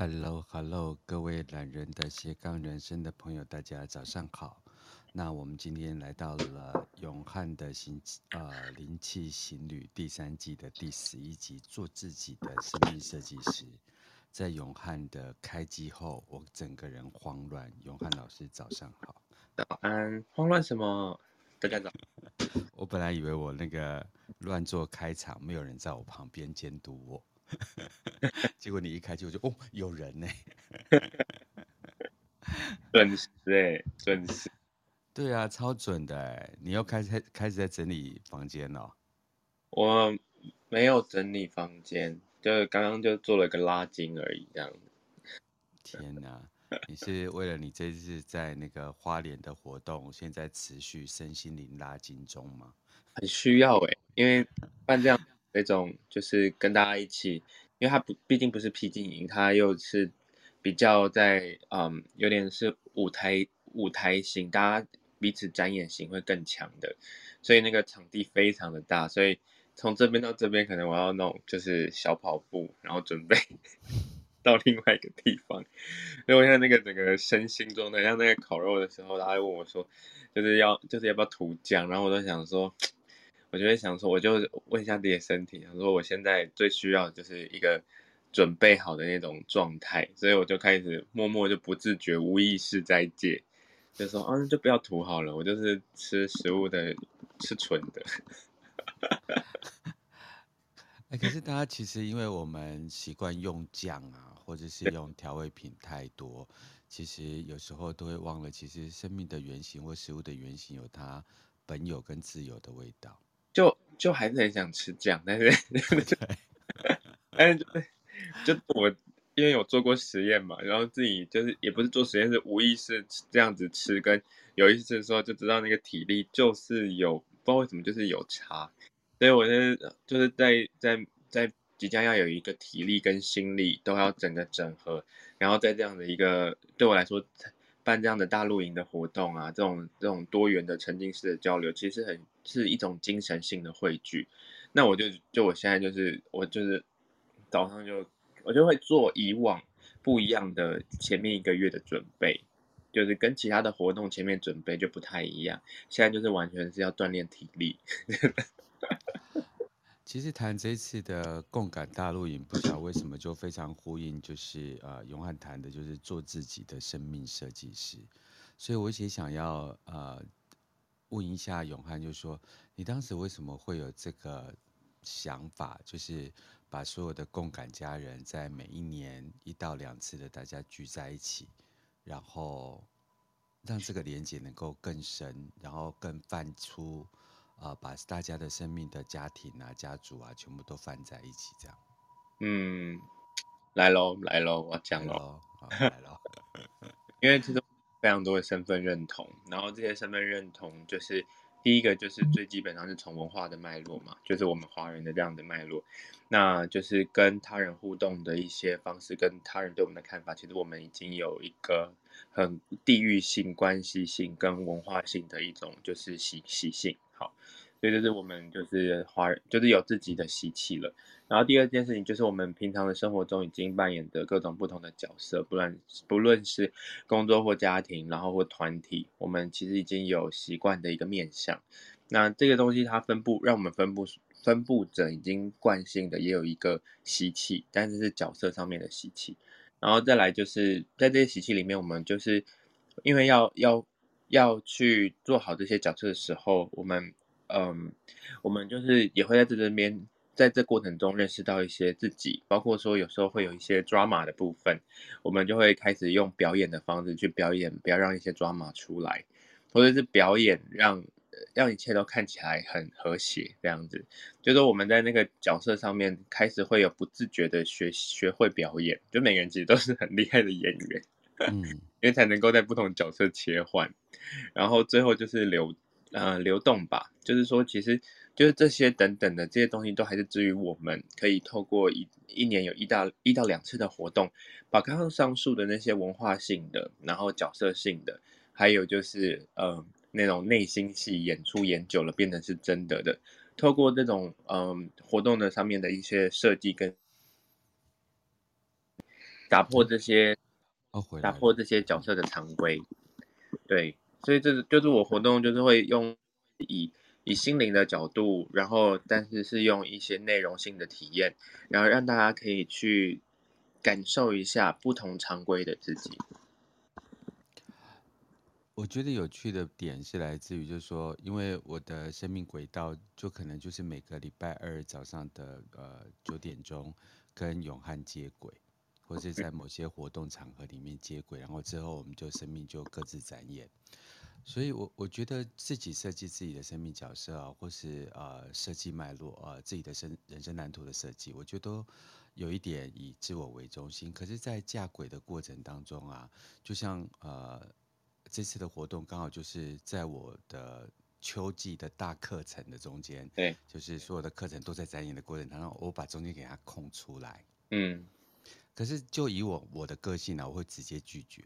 Hello，Hello，各位懒人的斜杠人生的朋友，大家早上好。那我们今天来到了永汉的行呃灵气行旅第三季的第十一集，做自己的生命设计师。在永汉的开机后，我整个人慌乱。永汉老师早上好，早安。慌乱什么？大家早。我本来以为我那个乱做开场，没有人在我旁边监督我。结果你一开机我就哦，有人呢，准时哎，准时，对啊，超准的哎！你又开始开始在整理房间了？我没有整理房间，就是刚刚就做了一个拉筋而已，这样。天哪，你是为了你这次在那个花莲的活动，现在持续身心灵拉筋中吗？很需要哎，因为办这样。那种就是跟大家一起，因为它不毕竟不是僻静营，它又是比较在嗯，有点是舞台舞台型，大家彼此展演型会更强的，所以那个场地非常的大，所以从这边到这边可能我要弄就是小跑步，然后准备 到另外一个地方，所以我现在那个整个身心状态，像那个烤肉的时候，他还问我说，就是要就是要不要涂酱，然后我都想说。我就会想说，我就问一下自己的身体，想说我现在最需要就是一个准备好的那种状态，所以我就开始默默就不自觉、无意识在戒，就说啊，就不要涂好了，我就是吃食物的，吃纯的。哎、欸，可是大家其实因为我们习惯用酱啊，或者是用调味品太多，其实有时候都会忘了，其实生命的原型或食物的原型有它本有跟自由的味道。就就还是很想吃酱，但是，但是就就我因为有做过实验嘛，然后自己就是也不是做实验，是无意识这样子吃，跟有意识说就知道那个体力就是有不知道为什么就是有差，所以我是就是在在在即将要有一个体力跟心力都要整个整合，然后在这样的一个对我来说。办这样的大露营的活动啊，这种这种多元的沉浸式的交流，其实很是一种精神性的汇聚。那我就就我现在就是我就是早上就我就会做以往不一样的前面一个月的准备，就是跟其他的活动前面准备就不太一样。现在就是完全是要锻炼体力。其实谈这次的共感大陆营，不知道为什么就非常呼应，就是呃永汉谈的就是做自己的生命设计师，所以我也想要呃问一下永汉，就是说你当时为什么会有这个想法，就是把所有的共感家人在每一年一到两次的大家聚在一起，然后让这个连接能够更深，然后更泛出。啊，把大家的生命的家庭啊、家族啊，全部都放在一起，这样。嗯，来喽，来喽，我讲喽，好，来喽。因为其实非常多的身份认同，然后这些身份认同，就是第一个就是最基本上是从文化的脉络嘛，就是我们华人的这样的脉络，那就是跟他人互动的一些方式，跟他人对我们的看法，其实我们已经有一个很地域性、关系性跟文化性的一种就是习习性。好，所以就是我们就是华人，就是有自己的习气了。然后第二件事情就是我们平常的生活中已经扮演的各种不同的角色，不论不论是工作或家庭，然后或团体，我们其实已经有习惯的一个面向。那这个东西它分布，让我们分布分布着已经惯性的，也有一个习气，但是是角色上面的习气。然后再来就是在这些习气里面，我们就是因为要要。要去做好这些角色的时候，我们，嗯，我们就是也会在这边，在这过程中认识到一些自己，包括说有时候会有一些 drama 的部分，我们就会开始用表演的方式去表演，不要让一些 drama 出来，或者是表演让让一切都看起来很和谐这样子。就是我们在那个角色上面开始会有不自觉的学学会表演，就每个人其实都是很厉害的演员。嗯，因为才能够在不同角色切换，然后最后就是流，呃，流动吧。就是说，其实就是这些等等的这些东西，都还是至于我们可以透过一一年有一到一到两次的活动，把刚刚上述的那些文化性的，然后角色性的，还有就是呃那种内心戏演出演久了变成是真的的，透过这种嗯、呃、活动的上面的一些设计跟。打破这些，哦，打破这些角色的常规。对，所以这是就是我活动就是会用以以心灵的角度，然后但是是用一些内容性的体验，然后让大家可以去感受一下不同常规的自己。我觉得有趣的点是来自于，就是说，因为我的生命轨道就可能就是每个礼拜二早上的呃九点钟跟永汉接轨，或者在某些活动场合里面接轨，然后之后我们就生命就各自展演。所以我我觉得自己设计自己的生命角色啊，或是呃设计脉络啊，自己的生人生蓝图的设计，我觉得都有一点以自我为中心。可是，在架轨的过程当中啊，就像呃。这次的活动刚好就是在我的秋季的大课程的中间，对，就是所有的课程都在展演的过程当中，我把中间给它空出来，嗯，可是就以我我的个性呢，我会直接拒绝，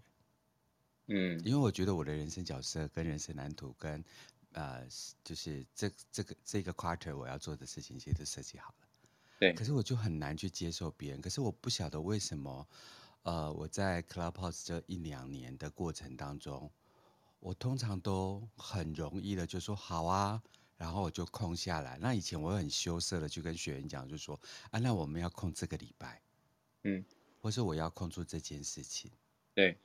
嗯，因为我觉得我的人生角色跟人生蓝图跟呃，就是这这个这个 quarter 我要做的事情其实都设计好了，对，可是我就很难去接受别人，可是我不晓得为什么。呃，我在 Clubhouse 这一两年的过程当中，我通常都很容易的就说好啊，然后我就空下来。那以前我很羞涩的去跟学员讲，就说啊，那我们要空这个礼拜，嗯，或是我要控住这件事情，对，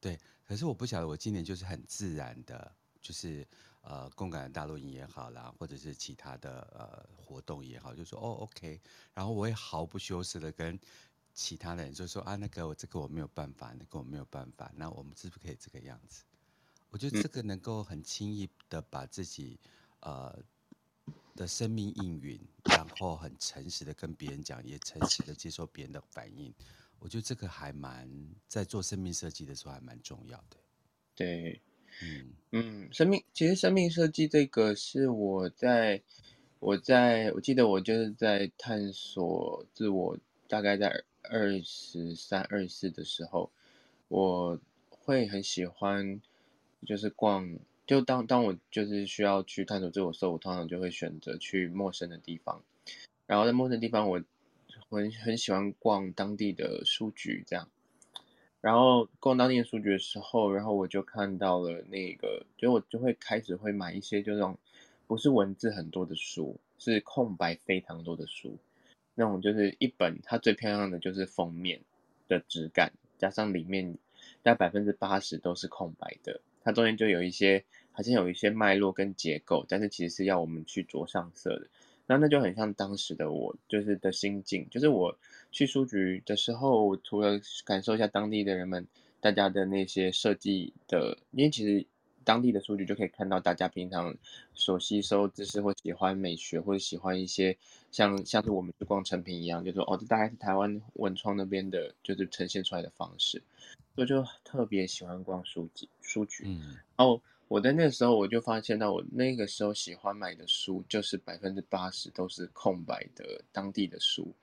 对。可是我不晓得，我今年就是很自然的，就是呃，共感的大陆营也好啦，或者是其他的呃活动也好，就说哦，OK，然后我也毫不羞涩的跟。其他的人就说啊，那个我这个我没有办法，那个我没有办法，那我们是不是可以这个样子？我觉得这个能够很轻易的把自己呃的生命应允，然后很诚实的跟别人讲，也诚实的接受别人的反应。我觉得这个还蛮在做生命设计的时候还蛮重要的。对，嗯嗯，生命其实生命设计这个是我在我在我记得我就是在探索自我，大概在。二十三、二十四的时候，我会很喜欢，就是逛。就当当我就是需要去探索自我的时候，我通常就会选择去陌生的地方。然后在陌生的地方，我很很喜欢逛当地的书局，这样。然后逛当地的书局的时候，然后我就看到了那个，就我就会开始会买一些就那种不是文字很多的书，是空白非常多的书。那种就是一本，它最漂亮的就是封面的质感，加上里面大概百分之八十都是空白的，它中间就有一些，好像有一些脉络跟结构，但是其实是要我们去着上色的。那那就很像当时的我，就是的心境，就是我去书局的时候，除了感受一下当地的人们，大家的那些设计的，因为其实。当地的书局就可以看到，大家平常所吸收知识或喜欢美学，或者喜欢一些像像是我们去逛成品一样，就说哦，这大概是台湾文创那边的，就是呈现出来的方式。所以就特别喜欢逛书籍书局。嗯，然后我在那个时候我就发现到，我那个时候喜欢买的书就是百分之八十都是空白的当地的书，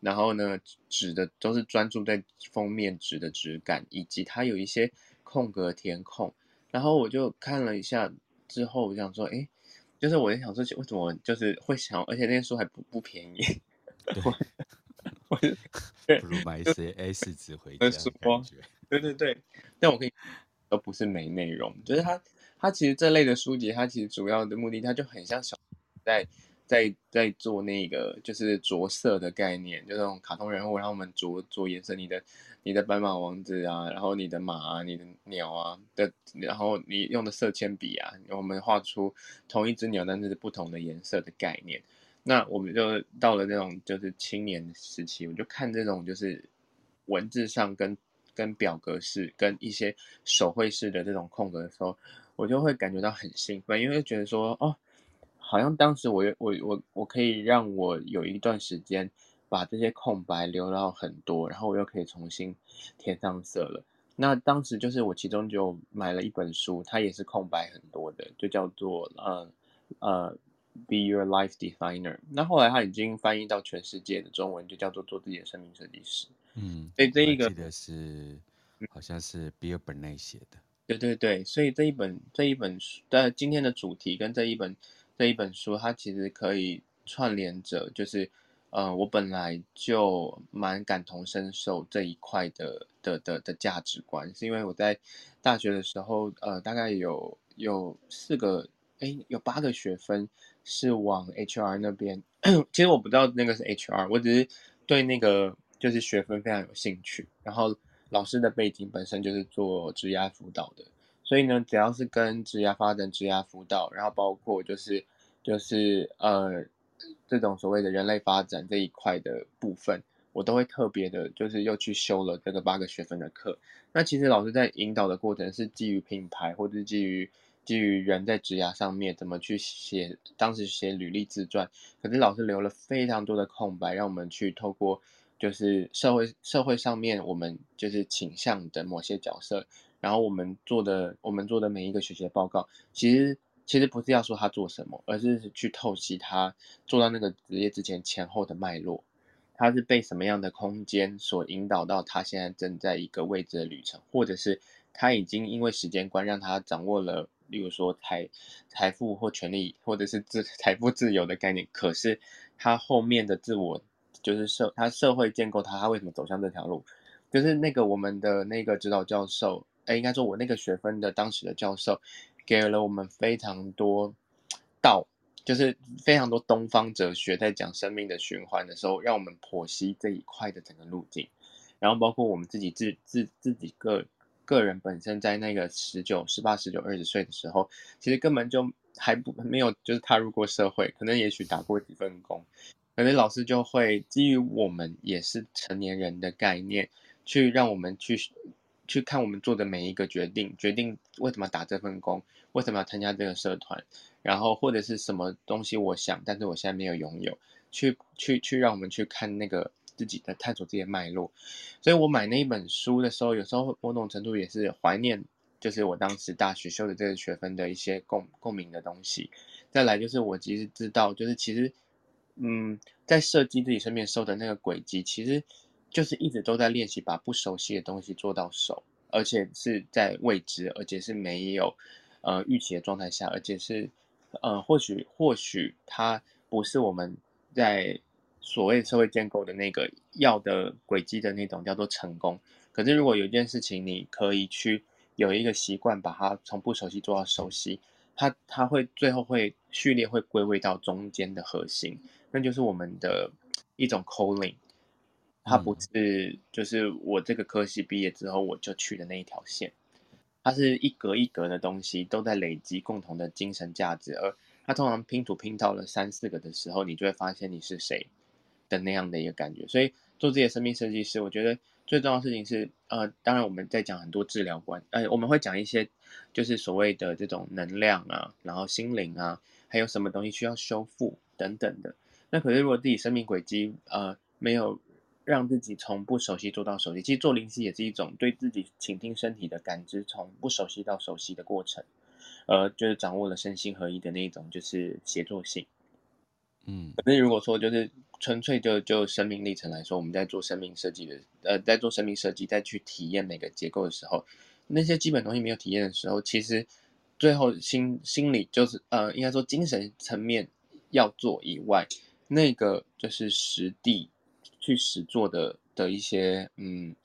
然后呢，纸的都是专注在封面纸的质感，以及它有一些空格填空。然后我就看了一下之后，我想说，哎，就是我在想说，为什么就是会想，而且那些书还不不便宜，对，我不如买一些 A 四纸回家。对对对，但我可以都不是没内容，就是它它其实这类的书籍，它其实主要的目的，它就很像小在。在在做那个就是着色的概念，就那种卡通人物，然后我们着着颜色，你的你的白马王子啊，然后你的马啊，你的鸟啊的，然后你用的色铅笔啊，我们画出同一只鸟，但是不同的颜色的概念。那我们就到了那种就是青年时期，我就看这种就是文字上跟跟表格式跟一些手绘式的这种空格的时候，我就会感觉到很兴奋，因为觉得说哦。好像当时我我我我可以让我有一段时间把这些空白留到很多，然后我又可以重新填上色了。那当时就是我其中就买了一本书，它也是空白很多的，就叫做呃呃 Be Your Life Designer。那后来它已经翻译到全世界的中文，就叫做做自己的生命设计师。嗯，所以这一个记得是好像是 Bill Burnett 写的。对对对，所以这一本这一本书的今天的主题跟这一本。这一本书，它其实可以串联着，就是呃，我本来就蛮感同身受这一块的的的的价值观，是因为我在大学的时候，呃，大概有有四个，哎，有八个学分是往 HR 那边。其实我不知道那个是 HR，我只是对那个就是学分非常有兴趣。然后老师的背景本身就是做职涯辅导的，所以呢，只要是跟职涯发展、职涯辅导，然后包括就是就是呃。这种所谓的人类发展这一块的部分，我都会特别的，就是又去修了这个八个学分的课。那其实老师在引导的过程是基于品牌，或者是基于基于人在职涯上面怎么去写，当时写履历自传。可是老师留了非常多的空白，让我们去透过就是社会社会上面我们就是倾向的某些角色，然后我们做的我们做的每一个学习的报告，其实。其实不是要说他做什么，而是去透析他做到那个职业之前前后的脉络，他是被什么样的空间所引导到他现在正在一个未知的旅程，或者是他已经因为时间观让他掌握了，例如说财财富或权力，或者是自财富自由的概念，可是他后面的自我就是社他社会建构他他为什么走向这条路，就是那个我们的那个指导教授，哎，应该说我那个学分的当时的教授。给了我们非常多道，就是非常多东方哲学，在讲生命的循环的时候，让我们剖析这一块的整个路径，然后包括我们自己自自自己个个人本身在那个十九、十八、十九、二十岁的时候，其实根本就还不没有就是踏入过社会，可能也许打过几份工，可能老师就会基于我们也是成年人的概念，去让我们去。去看我们做的每一个决定，决定为什么打这份工，为什么要参加这个社团，然后或者是什么东西，我想，但是我现在没有拥有，去去去让我们去看那个自己的探索自己的脉络。所以我买那一本书的时候，有时候某种程度也是怀念，就是我当时大学修的这个学分的一些共共鸣的东西。再来就是我其实知道，就是其实，嗯，在设计自己身边受的那个轨迹，其实。就是一直都在练习把不熟悉的东西做到熟，而且是在未知，而且是没有呃预期的状态下，而且是呃或许或许它不是我们在所谓社会建构的那个要的轨迹的那种叫做成功。可是如果有一件事情你可以去有一个习惯，把它从不熟悉做到熟悉，它它会最后会序列会归位到中间的核心，那就是我们的一种 calling。它不是，就是我这个科系毕业之后我就去的那一条线，它是一格一格的东西都在累积共同的精神价值，而它通常拼图拼到了三四个的时候，你就会发现你是谁的那样的一个感觉。所以做这些生命设计师，我觉得最重要的事情是，呃，当然我们在讲很多治疗观，呃，我们会讲一些就是所谓的这种能量啊，然后心灵啊，还有什么东西需要修复等等的。那可是如果自己生命轨迹呃没有。让自己从不熟悉做到熟悉，其实做灵犀也是一种对自己倾听身体的感知，从不熟悉到熟悉的过程，呃，就是掌握了身心合一的那一种，就是协作性。嗯，可是如果说就是纯粹就就生命历程来说，我们在做生命设计的，呃，在做生命设计，在去体验每个结构的时候，那些基本东西没有体验的时候，其实最后心心理就是呃，应该说精神层面要做以外，那个就是实地。去实做的的一些嗯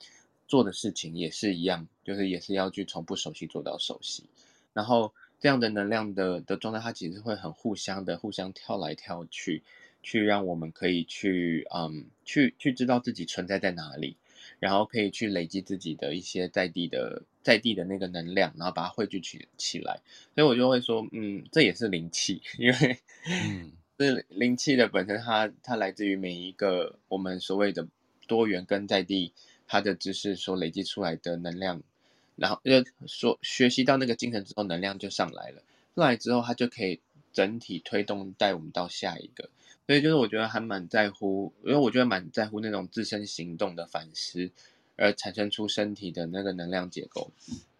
做的事情也是一样，就是也是要去从不熟悉做到熟悉，然后这样的能量的的状态，它其实会很互相的互相跳来跳去，去让我们可以去嗯去去知道自己存在在哪里，然后可以去累积自己的一些在地的在地的那个能量，然后把它汇聚起起来，所以我就会说嗯这也是灵气，因为嗯。是灵气的本身它，它来自于每一个我们所谓的多元跟在地，它的知识所累积出来的能量，然后就所学习到那个精神之后，能量就上来了，上来之后，它就可以整体推动带我们到下一个。所以就是我觉得还蛮在乎，因为我觉得蛮在乎那种自身行动的反思，而产生出身体的那个能量结构，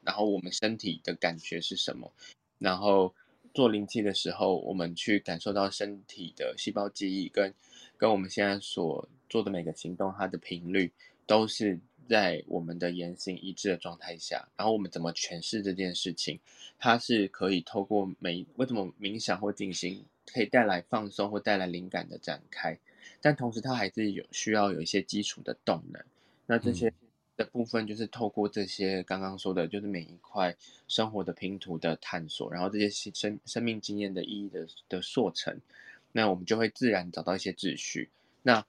然后我们身体的感觉是什么，然后。做灵气的时候，我们去感受到身体的细胞记忆，跟跟我们现在所做的每个行动，它的频率都是在我们的言行一致的状态下。然后我们怎么诠释这件事情，它是可以透过每为什么冥想或静心可以带来放松或带来灵感的展开，但同时它还是有需要有一些基础的动能。那这些的部分就是透过这些刚刚说的，就是每一块生活的拼图的探索，然后这些生生命经验的意义的的塑成，那我们就会自然找到一些秩序。那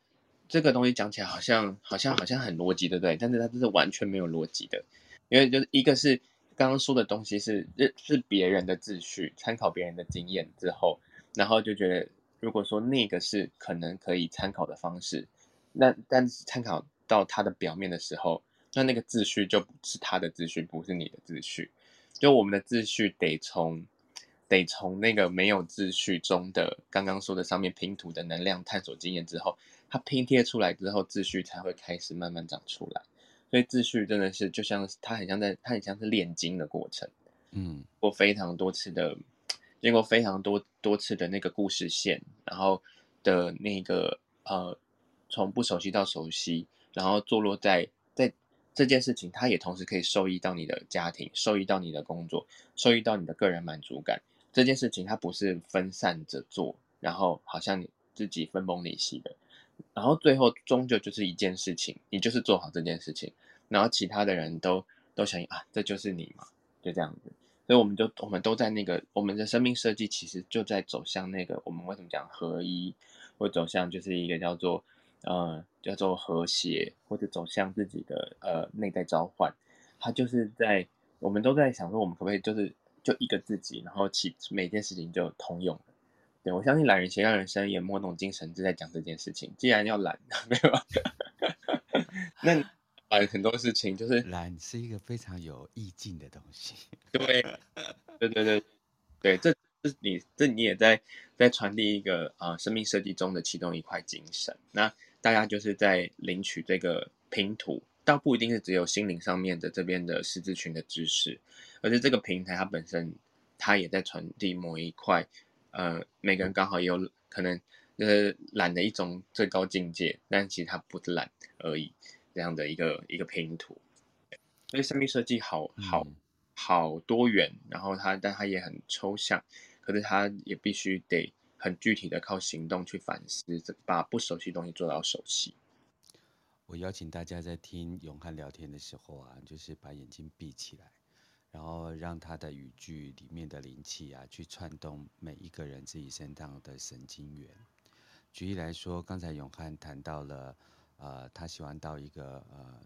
这个东西讲起来好像好像好像很逻辑，对不对？但是它这是完全没有逻辑的，因为就是一个是刚刚说的东西是是别人的秩序，参考别人的经验之后，然后就觉得如果说那个是可能可以参考的方式，那但是参考到它的表面的时候。那那个秩序就不是他的秩序，不是你的秩序。就我们的秩序得从，得从那个没有秩序中的刚刚说的上面拼图的能量探索经验之后，它拼贴出来之后，秩序才会开始慢慢长出来。所以秩序真的是就像它很像在，它很像是炼金的过程。嗯，过非常多次的，经过非常多多次的那个故事线，然后的那个呃，从不熟悉到熟悉，然后坐落在。这件事情，它也同时可以受益到你的家庭，受益到你的工作，受益到你的个人满足感。这件事情它不是分散着做，然后好像你自己分崩离析的，然后最后终究就是一件事情，你就是做好这件事情，然后其他的人都都想啊，这就是你嘛，就这样子。所以我们就我们都在那个我们的生命设计，其实就在走向那个我们为什么讲合一，或走向就是一个叫做。呃，叫做和谐，或者走向自己的呃内在召唤，它就是在我们都在想说，我们可不可以就是就一个自己，然后其每件事情就通用。对，我相信懒人斜杠人生也某种精神就在讲这件事情。既然要懒，没有啊？那啊，很多事情就是懒是一个非常有意境的东西。对，对对对对，这这你这你也在在传递一个啊、呃、生命设计中的其中一块精神。那大家就是在领取这个拼图，倒不一定是只有心灵上面的这边的十字群的知识，而是这个平台它本身，它也在传递某一块，呃，每个人刚好也有可能就是懒的一种最高境界，但其实它不是懒而已，这样的一个一个拼图。所以生命设计好好好多元，然后它但它也很抽象，可是它也必须得。很具体的靠行动去反思，把不熟悉的东西做到熟悉。我邀请大家在听永汉聊天的时候啊，就是把眼睛闭起来，然后让他的语句里面的灵气啊，去串动每一个人自己身上的神经元。举例来说，刚才永汉谈到了，呃，他喜欢到一个呃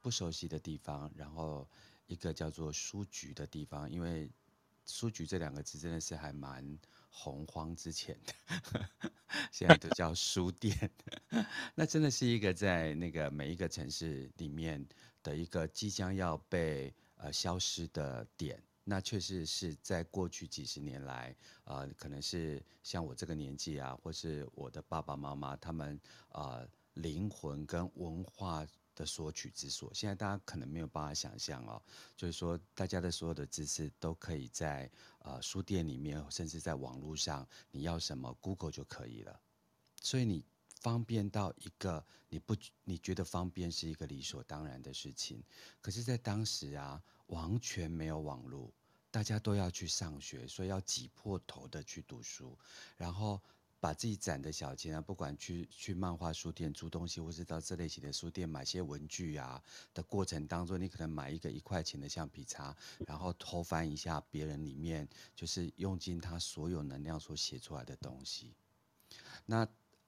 不熟悉的地方，然后一个叫做书局的地方，因为书局这两个字真的是还蛮。洪荒之前的，现在都叫书店，那真的是一个在那个每一个城市里面的一个即将要被呃消失的点。那确实是在过去几十年来，呃，可能是像我这个年纪啊，或是我的爸爸妈妈他们呃灵魂跟文化。的索取之所，现在大家可能没有办法想象哦，就是说大家的所有的知识都可以在呃书店里面，甚至在网络上，你要什么 Google 就可以了。所以你方便到一个你不你觉得方便是一个理所当然的事情，可是，在当时啊，完全没有网络，大家都要去上学，所以要挤破头的去读书，然后。把自己攒的小钱啊，不管去去漫画书店租东西，或是到这类型的书店买些文具啊的过程当中，你可能买一个一块钱的橡皮擦，然后偷翻一下别人里面就是用尽他所有能量所写出来的东西，那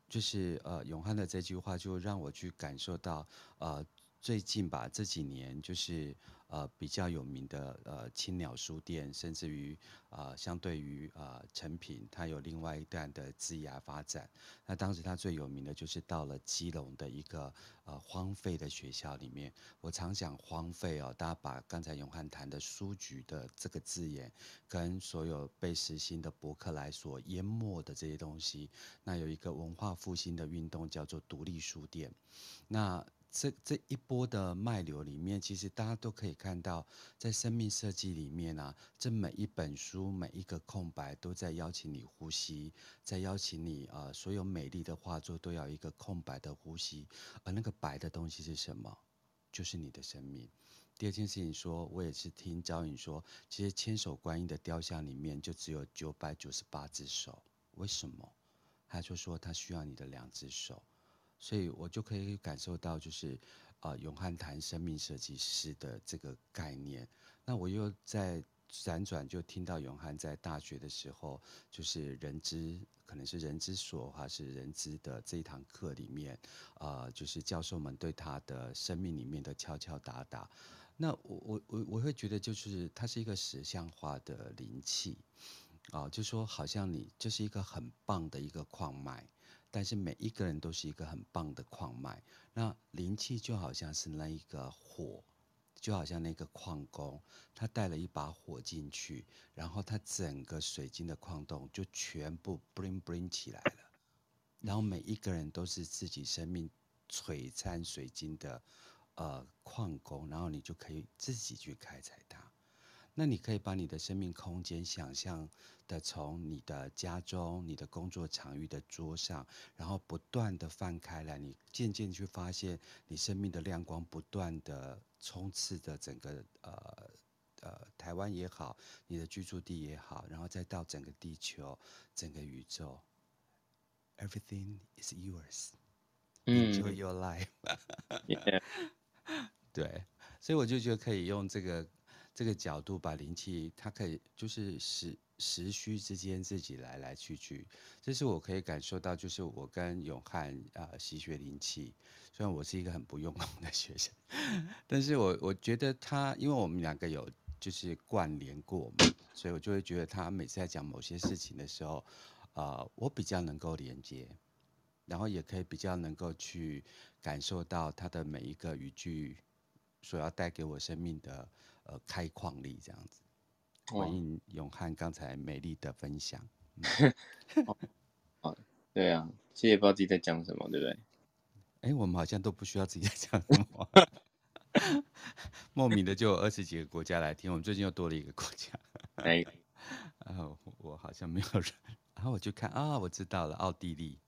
就是呃永汉的这句话就让我去感受到呃最近吧这几年就是。呃，比较有名的呃青鸟书店，甚至于呃，相对于呃诚品，它有另外一段的枝芽发展。那当时它最有名的就是到了基隆的一个呃荒废的学校里面。我常讲荒废哦，大家把刚才永汉谈的书局的这个字眼，跟所有被实行的博客来所淹没的这些东西，那有一个文化复兴的运动叫做独立书店。那这这一波的脉流里面，其实大家都可以看到，在生命设计里面啊，这每一本书每一个空白都在邀请你呼吸，在邀请你啊、所有美丽的画作都要一个空白的呼吸，而那个白的东西是什么？就是你的生命。第二件事情说，我也是听招引说，其实千手观音的雕像里面就只有九百九十八只手，为什么？他就说他需要你的两只手，所以我就可以感受到，就是呃，永汉谈生命设计师的这个概念。那我又在辗转就听到永汉在大学的时候，就是人资，可能是人之所还是人资的这一堂课里面，呃，就是教授们对他的生命里面的敲敲打打。那我我我我会觉得，就是它是一个实相化的灵气，啊、就说好像你这是一个很棒的一个矿脉，但是每一个人都是一个很棒的矿脉。那灵气就好像是那一个火，就好像那个矿工，他带了一把火进去，然后他整个水晶的矿洞就全部 bling bling 起来了，然后每一个人都是自己生命璀璨水晶的。呃，矿工，然后你就可以自己去开采它。那你可以把你的生命空间想象的从你的家中、你的工作场域的桌上，然后不断的放开来，你渐渐去发现你生命的亮光不断的充斥着整个呃呃台湾也好，你的居住地也好，然后再到整个地球、整个宇宙，Everything is yours. Enjoy your life. 对，所以我就觉得可以用这个这个角度把灵气，它可以就是时时虚之间自己来来去去，这是我可以感受到，就是我跟永汉啊习学灵气，虽然我是一个很不用功的学生，但是我我觉得他，因为我们两个有就是关联过嘛，所以我就会觉得他每次在讲某些事情的时候，呃，我比较能够连接。然后也可以比较能够去感受到他的每一个语句所要带给我生命的呃开矿力，这样子。回应永汉刚才美丽的分享。哦，哦，对啊，其实也不知道自己在讲什么，对不对？哎，我们好像都不需要自己在讲什么，莫名的就有二十几个国家来听。我们最近又多了一个国家。哎，然后我好像没有人，然 后我就看啊，我知道了，奥地利。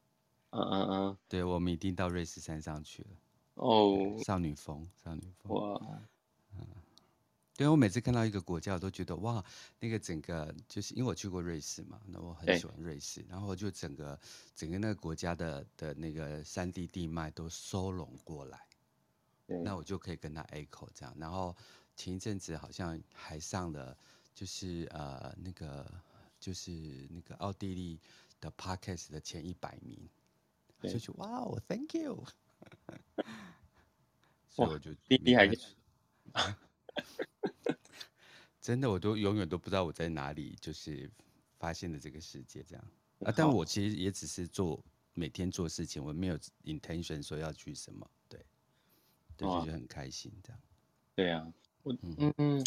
嗯嗯嗯，对，我们已经到瑞士山上去了。哦，少女峰，少女峰。哇，嗯，对，我每次看到一个国家，我都觉得哇，那个整个就是因为我去过瑞士嘛，那我很喜欢瑞士，然后就整个整个那个国家的的那个山地地脉都收拢过来，那我就可以跟他 echo 这样。然后前一阵子好像还上了，就是呃那个就是那个奥地利的 podcast 的前一百名。就去哇哦，Thank you！所以我就厉害，真的，我都永远都不知道我在哪里，就是发现了这个世界这样啊。但我其实也只是做每天做事情，我没有 intention 说要去什么，对，对，就是很开心这样。对啊，我嗯嗯，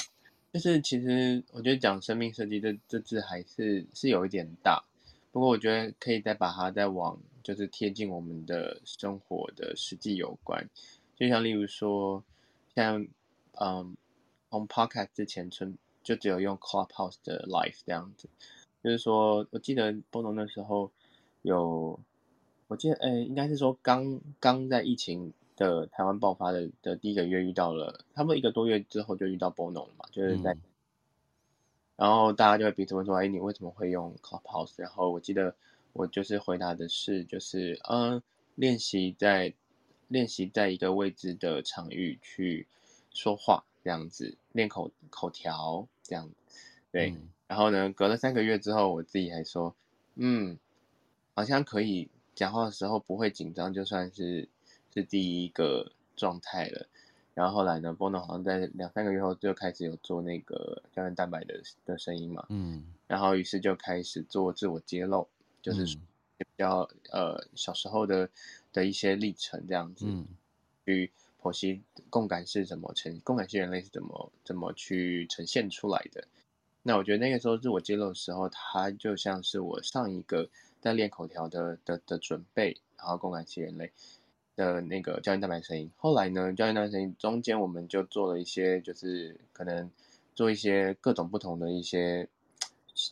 就是其实我觉得讲生命设计这这字还是是有一点大，不过我觉得可以再把它再往。就是贴近我们的生活的实际有关，就像例如说，像嗯，从 Podcast 之前存就只有用 Clubhouse 的 Live 这样子，就是说我记得波农那时候有，我记得诶、欸，应该是说刚刚在疫情的台湾爆发的的第一个月遇到了，差不多一个多月之后就遇到波农了嘛，就是在，嗯、然后大家就会彼此问说，哎，你为什么会用 Clubhouse？然后我记得。我就是回答的是，就是嗯，练习在练习在一个未知的场域去说话这样子，练口口条这样子，对。嗯、然后呢，隔了三个月之后，我自己还说，嗯，好像可以讲话的时候不会紧张，就算是是第一个状态了。然后后来呢，波诺好像在两三个月后就开始有做那个胶原蛋白的的声音嘛，嗯，然后于是就开始做自我揭露。就是比较呃小时候的的一些历程这样子，嗯、去剖析共感是怎么呈，共感性人类是怎么怎么去呈现出来的。那我觉得那个时候自我揭露的时候，它就像是我上一个在练口条的的的准备，然后共感性人类的那个胶原蛋白声音。后来呢，胶原蛋白声音中间我们就做了一些，就是可能做一些各种不同的一些，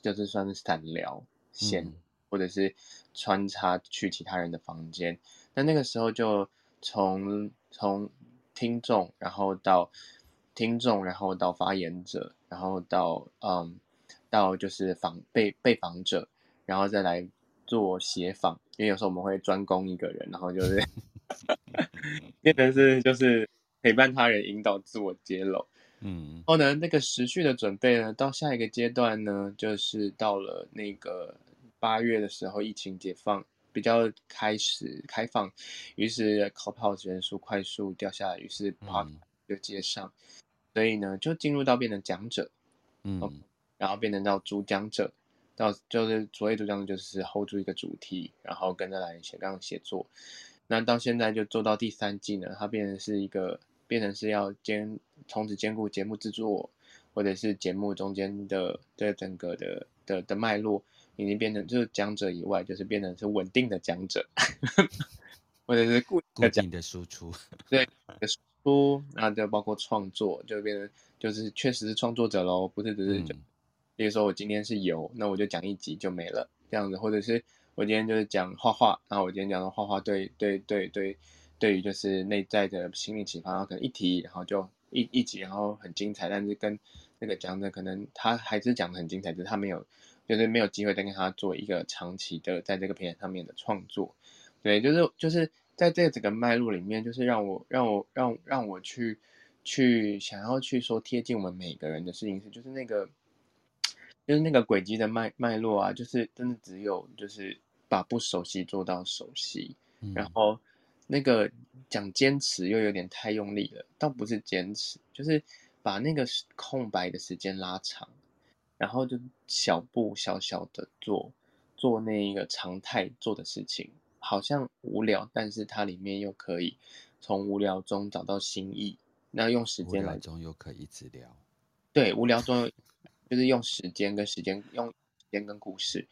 就是算是散聊线。嗯或者是穿插去其他人的房间，那那个时候就从从听众，然后到听众，然后到发言者，然后到嗯到就是访被被访者，然后再来做协访，因为有时候我们会专攻一个人，然后就是 变成是就是陪伴他人，引导自我揭露。嗯，然后呢，那个时序的准备呢，到下一个阶段呢，就是到了那个八月的时候，疫情解放比较开始开放，于是 Clubhouse 人数快速掉下来，于是 Podcast 就接上，嗯、所以呢，就进入到变成讲者，嗯，然后变成到主讲者，到就是所谓主讲者就是 hold 住一个主题，然后跟着来写，刚写作，那到现在就做到第三季呢，它变成是一个。变成是要兼从此兼顾节目制作，或者是节目中间的这整个的的的脉络，已经变成就是讲者以外，就是变成是稳定的讲者，或者是固定的输出，对，输出，那就包括创作，就变成就是确实是创作者喽，不是只是就，嗯、比如说我今天是有，那我就讲一集就没了这样子，或者是我今天就是讲画画，然后我今天讲的画画，对对对对。对于就是内在的心理启发，然后可能一提，然后就一一集，然后很精彩，但是跟那个讲者可能他还是讲的很精彩，就是他没有，就是没有机会再跟他做一个长期的在这个平台上面的创作。对，就是就是在这整个脉络里面，就是让我让我让让我去去想要去说贴近我们每个人的事情是，就是那个就是那个轨迹的脉脉络啊，就是真的只有就是把不熟悉做到熟悉，嗯、然后。那个讲坚持又有点太用力了，倒不是坚持，就是把那个空白的时间拉长，然后就小步小小的做，做那一个常态做的事情，好像无聊，但是它里面又可以从无聊中找到新意。那用时间来，无聊中又可以一直聊，对，无聊中就是用时间跟时间，用时间跟故事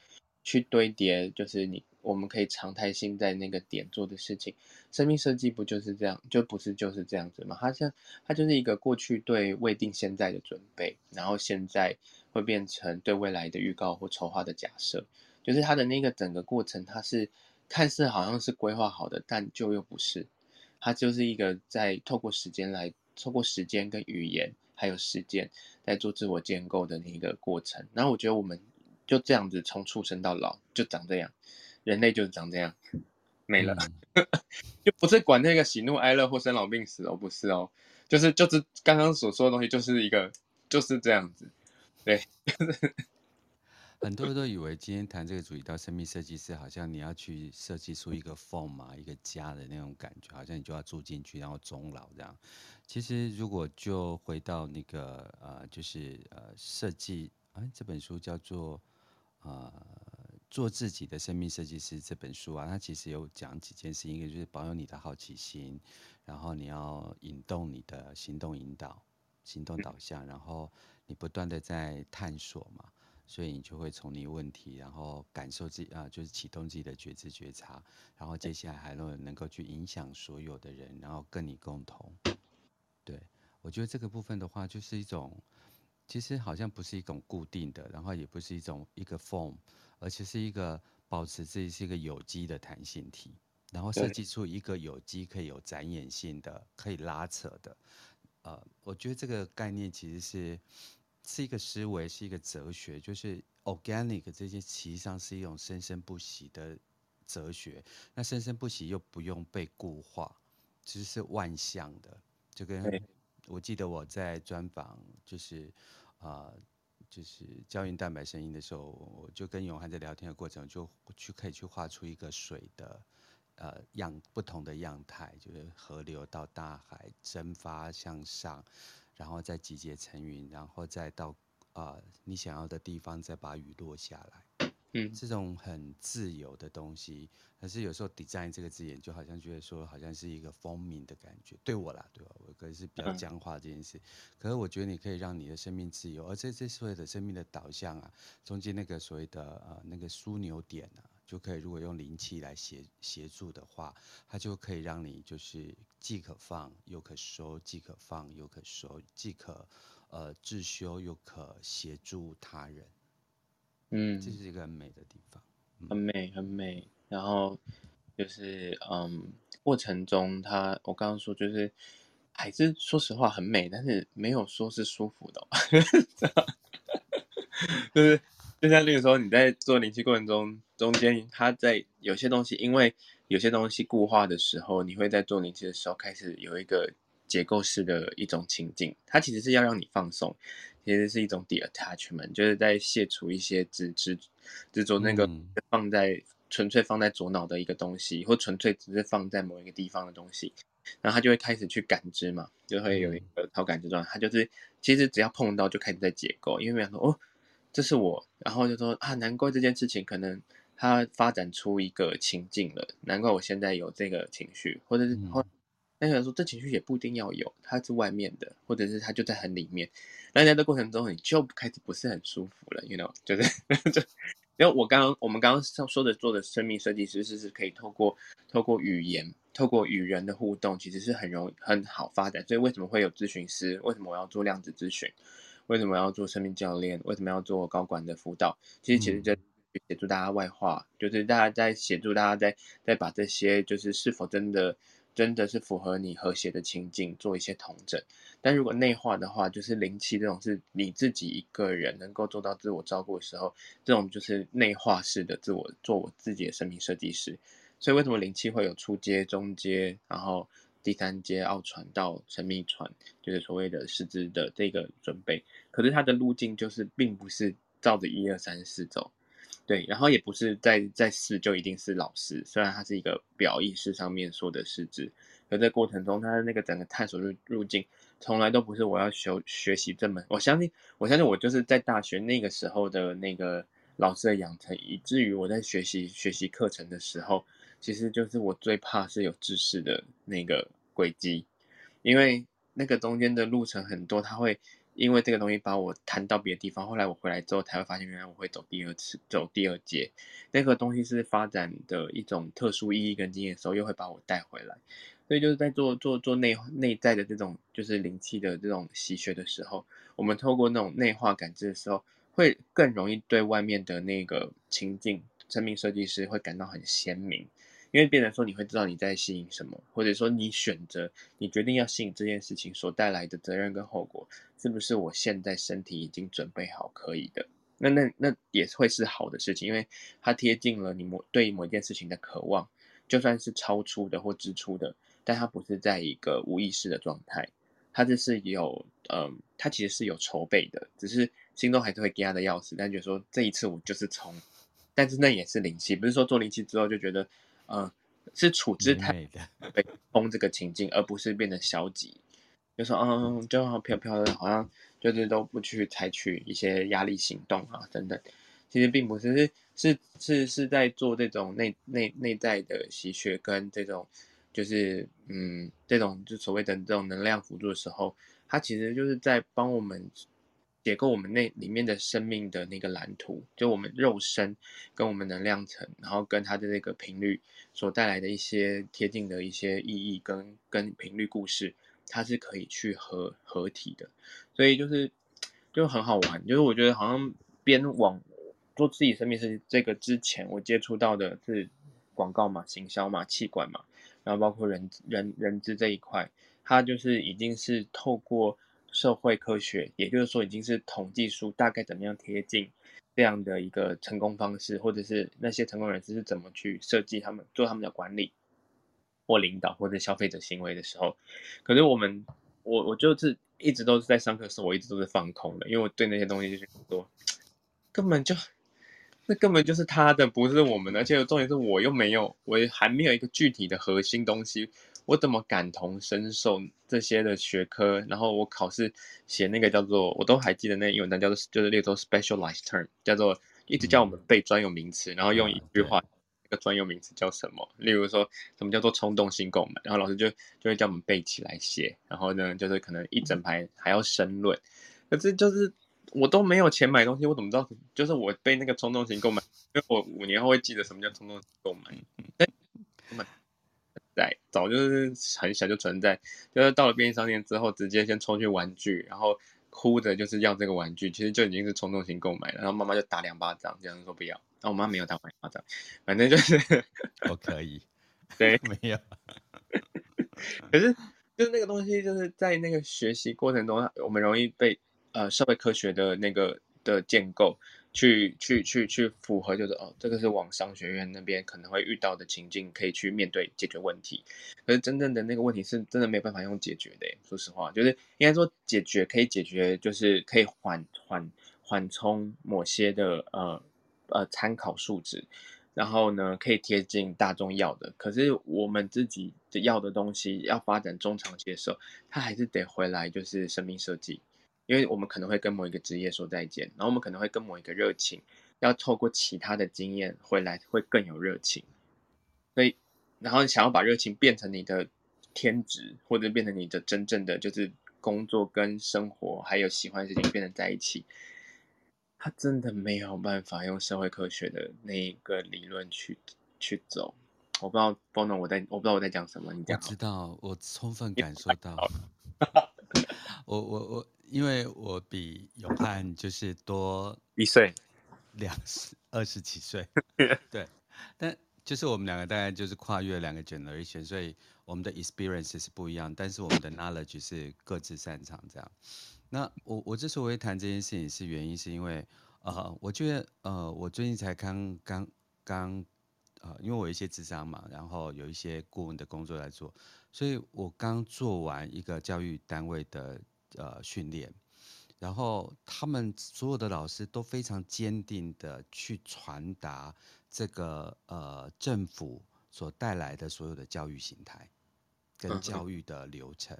去堆叠，就是你。我们可以常态性在那个点做的事情，生命设计不就是这样？就不是就是这样子吗？它像它就是一个过去对未定现在的准备，然后现在会变成对未来的预告或筹划的假设，就是它的那个整个过程，它是看似好像是规划好的，但就又不是。它就是一个在透过时间来，透过时间跟语言还有实践，在做自我建构的那一个过程。然后我觉得我们就这样子从出生到老就长这样。人类就是长这样，没了，嗯、就不是管那个喜怒哀乐或生老病死哦，不是哦，就是就是刚刚所说的东西，就是一个就是这样子，对。很多人都以为今天谈这个主题到生命设计师，好像你要去设计出一个 form 嘛，一个家的那种感觉，好像你就要住进去，然后终老这样。其实如果就回到那个呃，就是呃设计，啊，这本书叫做啊。呃做自己的生命设计师这本书啊，它其实有讲几件事，一个就是保有你的好奇心，然后你要引动你的行动引导、行动导向，然后你不断的在探索嘛，所以你就会从你问题，然后感受自己啊，就是启动自己的觉知觉察，然后接下来还能能够去影响所有的人，然后跟你共同。对，我觉得这个部分的话，就是一种，其实好像不是一种固定的，然后也不是一种一个 form。而且是一个保持自己是一个有机的弹性体，然后设计出一个有机可以有展演性的、可以拉扯的。呃，我觉得这个概念其实是是一个思维，是一个哲学，就是 organic 这些其实上是一种生生不息的哲学。那生生不息又不用被固化，其实是万象的。就跟我记得我在专访，就是啊。呃就是胶原蛋白声音的时候，我就跟永汉在聊天的过程，就去可以去画出一个水的，呃样不同的样态，就是河流到大海蒸发向上，然后再集结成云，然后再到啊、呃、你想要的地方再把雨落下来。嗯，这种很自由的东西，可是有时候 design 这个字眼就好像觉得说，好像是一个风靡的感觉。对我啦，对吧？我可是比较僵化这件事。可是我觉得你可以让你的生命自由，而这这所谓的生命的导向啊，中间那个所谓的呃那个枢纽点啊，就可以如果用灵气来协协助的话，它就可以让你就是既可放又可收，既可放又可收，既可呃自修又可协助他人。嗯，这是一个很美的地方，嗯、很美很美。然后就是嗯，过程中他我刚刚说就是还是说实话很美，但是没有说是舒服的，哦，就是就像例如说，你在做灵气过程中，中间它在有些东西，因为有些东西固化的时候，你会在做灵气的时候开始有一个结构式的一种情境，它其实是要让你放松，其实是一种 detachment，就是在卸除一些执执执着那个放在、嗯、纯粹放在左脑的一个东西，或纯粹只是放在某一个地方的东西。然后他就会开始去感知嘛，就会有一个超感知状态。他就是其实只要碰到就开始在解构，因为没想说哦，这是我，然后就说啊，难怪这件事情可能它发展出一个情境了，难怪我现在有这个情绪，或者是后那个人说这情绪也不一定要有，它是外面的，或者是它就在很里面。那在这过程中你就开始不是很舒服了，you know，就是 就因为我刚刚我们刚刚上说的做的生命设计师是是可以透过透过语言。透过与人的互动，其实是很容易很好发展。所以为什么会有咨询师？为什么我要做量子咨询？为什么要做生命教练？为什么要做高管的辅导？其实其实就协助大家外化，就是大家在协助大家在在把这些就是是否真的真的是符合你和谐的情境做一些统整。但如果内化的话，就是灵气这种是你自己一个人能够做到自我照顾的时候，这种就是内化式的自我做我自己的生命设计师。所以为什么灵气会有初阶、中阶，然后第三阶奥传到神秘传，就是所谓的师资的这个准备。可是它的路径就是并不是照着一二三四走，对，然后也不是在在四就一定是老师，虽然它是一个表意识上面说的师资，可在过程中它的那个整个探索路路径，从来都不是我要学学习这门。我相信，我相信我就是在大学那个时候的那个老师的养成，以至于我在学习学习课程的时候。其实就是我最怕是有知识的那个轨迹，因为那个中间的路程很多，他会因为这个东西把我弹到别的地方。后来我回来之后才会发现，原来我会走第二次，走第二阶。那个东西是发展的一种特殊意义跟经验的时候，又会把我带回来。所以就是在做做做内内在的这种就是灵气的这种习学的时候，我们透过那种内化感知的时候，会更容易对外面的那个情境，生命设计师会感到很鲜明。因为变成说，你会知道你在吸引什么，或者说你选择，你决定要吸引这件事情所带来的责任跟后果，是不是我现在身体已经准备好可以的？那那那也会是好的事情，因为它贴近了你某对某一件事情的渴望，就算是超出的或支出的，但它不是在一个无意识的状态，它这是有，嗯，它其实是有筹备的，只是心中还是会给他的钥匙，但就说这一次我就是冲，但是那也是灵气，不是说做灵气之后就觉得。嗯，是处之泰的被封这个情境，而不是变得消极，就说嗯，就好飘飘的，好像就是都不去采取一些压力行动啊等等。其实并不是，是是是是在做这种内内内在的吸血跟这种就是嗯这种就所谓的这种能量辅助的时候，它其实就是在帮我们。解构我们那里面的生命的那个蓝图，就我们肉身跟我们能量层，然后跟它的那个频率所带来的一些贴近的一些意义跟跟频率故事，它是可以去合合体的，所以就是就很好玩。就是我觉得好像边往做自己生命是这个之前，我接触到的是广告嘛、行销嘛、气管嘛，然后包括人人人资这一块，它就是已经是透过。社会科学，也就是说，已经是统计数大概怎么样贴近这样的一个成功方式，或者是那些成功人士是怎么去设计他们做他们的管理或领导或者消费者行为的时候，可是我们我我就是一直都是在上课时候，我一直都是放空的，因为我对那些东西就是说根本就那根本就是他的，不是我们的，而且重点是我又没有，我还没有一个具体的核心东西。我怎么感同身受这些的学科？然后我考试写那个叫做，我都还记得那英文单叫做，就是列作 specialized term，叫做一直叫我们背专有名词，然后用一句话，那个专有名词叫什么？例如说什么叫做冲动性购买，然后老师就就会叫我们背起来写，然后呢，就是可能一整排还要申论，可是就是我都没有钱买东西，我怎么知道？就是我背那个冲动性购买，因为我五年后会记得什么叫冲动性购买。在早就是很小就存在，就是到了便利商店之后，直接先冲去玩具，然后哭着就是要这个玩具，其实就已经是冲动型购买了。然后妈妈就打两巴掌，这样说不要。然后我妈没有打我两巴掌，反正就是我可以，对，没有。可是就是那个东西，就是在那个学习过程中，我们容易被呃社会科学的那个的建构。去去去去符合，就是哦，这个是往商学院那边可能会遇到的情境，可以去面对解决问题。可是真正的那个问题是真的没有办法用解决的。说实话，就是应该说解决可以解决，就是可以缓缓缓冲某些的呃呃参考数值，然后呢可以贴近大众要的。可是我们自己的要的东西要发展中长期的时候，它还是得回来，就是生命设计。因为我们可能会跟某一个职业说再见，然后我们可能会跟某一个热情，要透过其他的经验回来，会更有热情。所以，然后想要把热情变成你的天职，或者变成你的真正的就是工作跟生活还有喜欢的事情变成在一起，他真的没有办法用社会科学的那一个理论去去走。我不知道，Bono，我在我不知道我在讲什么，你讲。我知道，我充分感受到。我我我，因为我比永汉就是多一岁，两十二十几岁，对，但就是我们两个大概就是跨越两个 generation，所以我们的 experience 是不一样，但是我们的 knowledge 是各自擅长这样。那我我之所以会谈这件事情，是原因是因为呃，我觉得呃，我最近才刚刚刚呃，因为我有一些智商嘛，然后有一些顾问的工作在做，所以我刚做完一个教育单位的。呃，训练，然后他们所有的老师都非常坚定的去传达这个呃政府所带来的所有的教育形态跟教育的流程。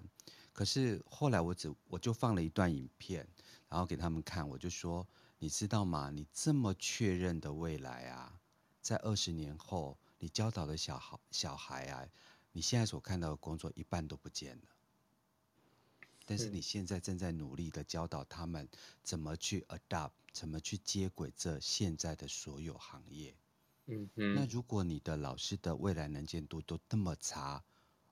可是后来我只我就放了一段影片，然后给他们看，我就说，你知道吗？你这么确认的未来啊，在二十年后，你教导的小孩小孩啊，你现在所看到的工作一半都不见了。但是你现在正在努力的教导他们怎么去 adapt，怎么去接轨这现在的所有行业。嗯嗯。那如果你的老师的未来能见度都那么差，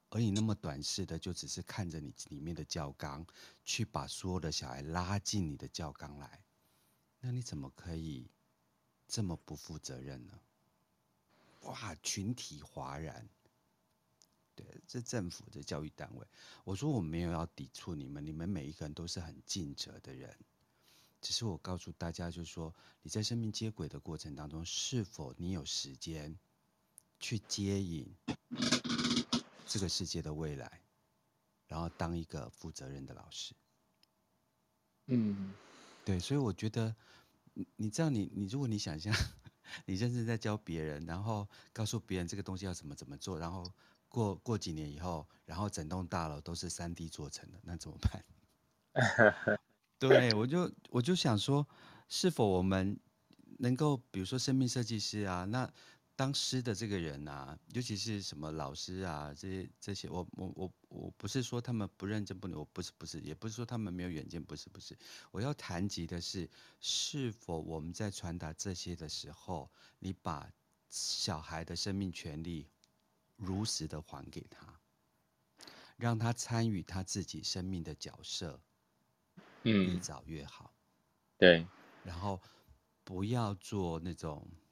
而你那么短视的就只是看着你里面的教纲，去把所有的小孩拉进你的教纲来，那你怎么可以这么不负责任呢？哇，群体哗然。对，这政府的教育单位，我说我没有要抵触你们，你们每一个人都是很尽责的人，只是我告诉大家，就是说你在生命接轨的过程当中，是否你有时间去接引这个世界的未来，然后当一个负责任的老师。嗯，对，所以我觉得，你你知道你，你你如果你想象，你认真在教别人，然后告诉别人这个东西要怎么怎么做，然后。过过几年以后，然后整栋大楼都是三 D 做成的，那怎么办？对，我就我就想说，是否我们能够，比如说生命设计师啊，那当师的这个人啊，尤其是什么老师啊，这些这些，我我我我不是说他们不认真不牛，不是不是，也不是说他们没有远见，不是不是，我要谈及的是，是否我们在传达这些的时候，你把小孩的生命权利。如实的还给他，让他参与他自己生命的角色，嗯，越早越好。对，然后不要做那种，啊，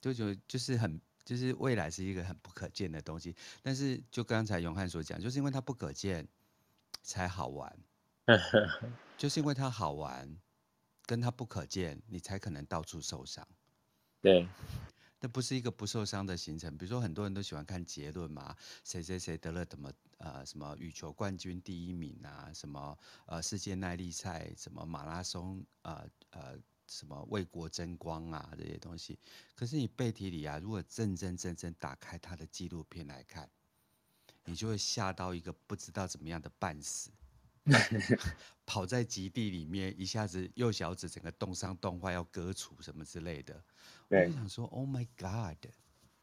就就就是很，就是未来是一个很不可见的东西。但是就刚才永汉所讲，就是因为它不可见，才好玩。就是因为它好玩，跟它不可见，你才可能到处受伤。对。那不是一个不受伤的行程。比如说，很多人都喜欢看结论嘛，谁谁谁得了什么呃什么羽球冠军第一名啊，什么呃世界耐力赛，什么马拉松呃呃什么为国争光啊这些东西。可是你背题里啊，如果真真正正打开他的纪录片来看，你就会吓到一个不知道怎么样的半死。跑在极地里面，一下子右小指整个冻伤冻坏，要割除什么之类的。我就想说，Oh my God！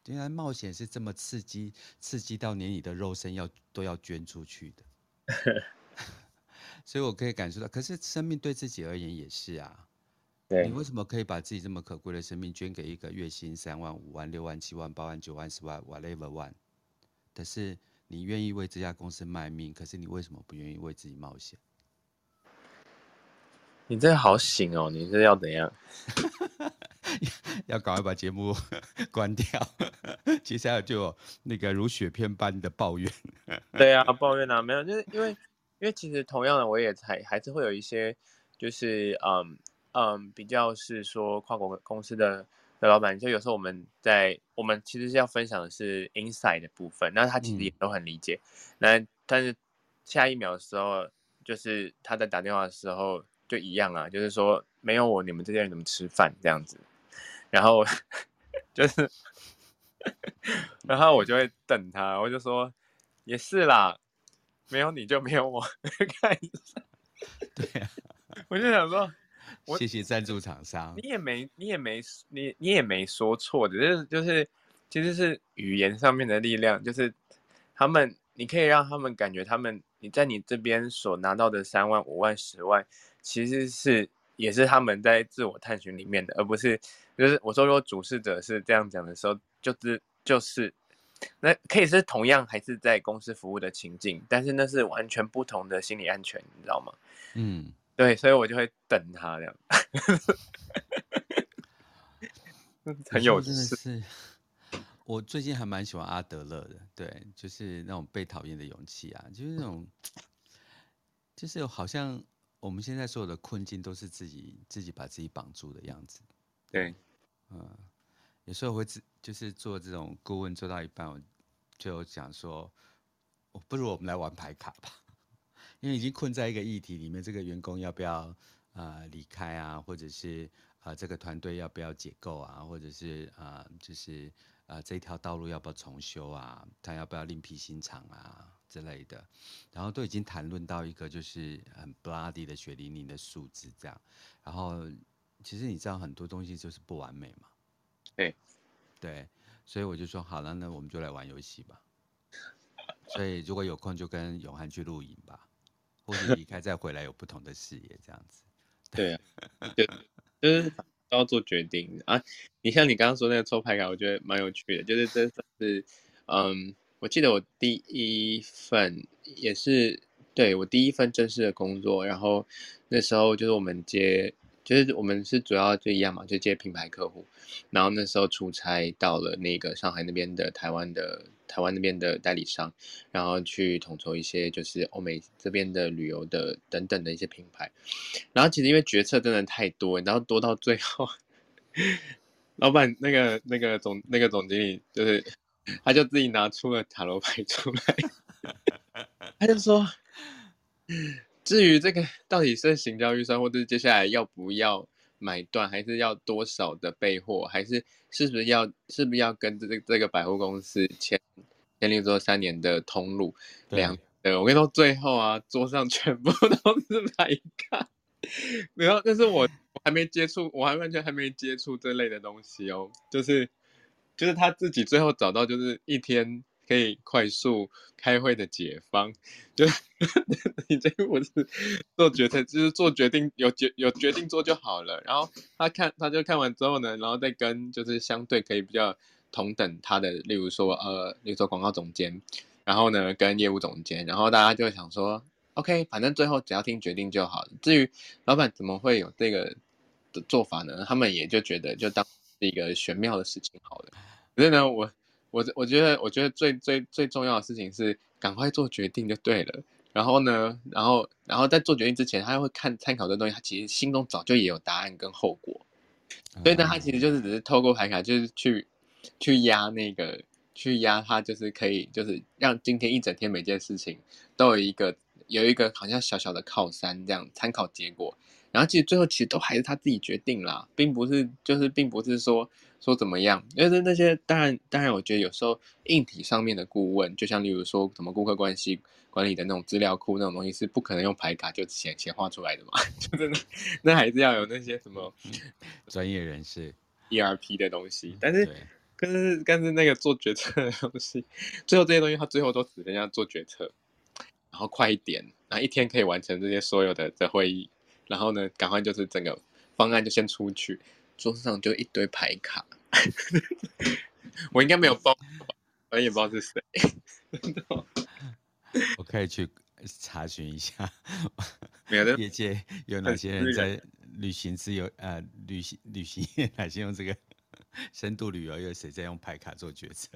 原来冒险是这么刺激，刺激到连你的肉身要都要捐出去的。所以我可以感受到，可是生命对自己而言也是啊。对。你为什么可以把自己这么可贵的生命捐给一个月薪三万、五万、六万、七万、八万、九万、十万，whatever one？可是。你愿意为这家公司卖命，可是你为什么不愿意为自己冒险？你这好醒哦！你这要怎样？要赶快把节目 关掉。接下来就有那个如雪片般的抱怨。对啊，抱怨啊，没有，就是因为因为其实同样的，我也还还是会有一些，就是嗯，嗯，比较是说跨国公司的的老板，就有时候我们在我们其实是要分享的是 inside 的部分，那他其实也都很理解。嗯、那但是下一秒的时候，就是他在打电话的时候就一样啊，就是说没有我，你们这些人怎么吃饭这样子？然后 就是，然后我就会等他，我就说也是啦，没有你就没有我，看一下。对啊，我就想说。谢谢赞助厂商。你也没，你也没，你你也没说错的，就是就是，其实是语言上面的力量，就是他们，你可以让他们感觉，他们你在你这边所拿到的三万、五万、十万，其实是也是他们在自我探寻里面的，而不是就是我说如果主事者是这样讲的时候，就是就是，那可以是同样还是在公司服务的情境，但是那是完全不同的心理安全，你知道吗？嗯。对，所以我就会等他这样，很有意思。是，我最近还蛮喜欢阿德勒的，对，就是那种被讨厌的勇气啊，就是那种，就是好像我们现在所有的困境都是自己自己把自己绑住的样子。对，嗯，有时候我会自就是做这种顾问做到一半，我就讲说，不如我们来玩牌卡吧。因为已经困在一个议题里面，这个员工要不要啊、呃、离开啊，或者是啊、呃、这个团队要不要解构啊，或者是啊、呃、就是啊、呃、这条道路要不要重修啊，他要不要另辟新场啊之类的，然后都已经谈论到一个就是很 bloody 的血淋淋的数字这样，然后其实你知道很多东西就是不完美嘛，对。对，所以我就说好了，那我们就来玩游戏吧，所以如果有空就跟永汉去露营吧。或者离开再回来有不同的事业，这样子。对啊，就就是都要做决定啊。你像你刚刚说那个抽牌卡，我觉得蛮有趣的。就是这是，嗯，我记得我第一份也是对我第一份正式的工作，然后那时候就是我们接。就是我们是主要就一样嘛，就接品牌客户，然后那时候出差到了那个上海那边的台湾的台湾那边的代理商，然后去统筹一些就是欧美这边的旅游的等等的一些品牌，然后其实因为决策真的太多，然后多到最后，老板那个那个总那个总经理就是他就自己拿出了塔罗牌出来，他就说。至于这个到底是行销预算，或者是接下来要不要买断，还是要多少的备货，还是是不是要是不是要跟这个这个百货公司签签订做三年的通路两？对，我跟你说，最后啊，桌上全部 都是白卡，然后但是我我还没接触，我还完全还没接触这类的东西哦，就是就是他自己最后找到就是一天。可以快速开会的解方，就你这个我是做决策，就是做决定有决有决定做就好了。然后他看他就看完之后呢，然后再跟就是相对可以比较同等他的，例如说呃，例如说广告总监，然后呢跟业务总监，然后大家就想说，OK，反正最后只要听决定就好了。至于老板怎么会有这个的做法呢？他们也就觉得就当是一个玄妙的事情好了。可是呢，我。我我觉得，我觉得最最最重要的事情是赶快做决定就对了。然后呢，然后然后在做决定之前，他会看参考这东西，他其实心中早就也有答案跟后果。所以呢，他其实就是只是透过牌卡，就是去去压那个，去压他，就是可以，就是让今天一整天每件事情都有一个有一个好像小小的靠山这样参考结果。然后其实最后其实都还是他自己决定啦，并不是就是并不是说说怎么样，因为那些当然当然，我觉得有时候硬体上面的顾问，就像例如说什么顾客关系管理的那种资料库那种东西，是不可能用牌卡就显显化出来的嘛，就真的那还是要有那些什么专业人士 ERP 的东西。但是但是但是那个做决策的东西，最后这些东西他最后都只能要做决策，然后快一点，然后一天可以完成这些所有的的会议。然后呢，赶快就是整个方案就先出去，桌上就一堆牌卡，我应该没有报，我也不知道是谁。我可以去查询一下，没有的业界有哪些人在旅行自由呃旅行旅行业哪些用这个深度旅游，又有谁在用牌卡做决策？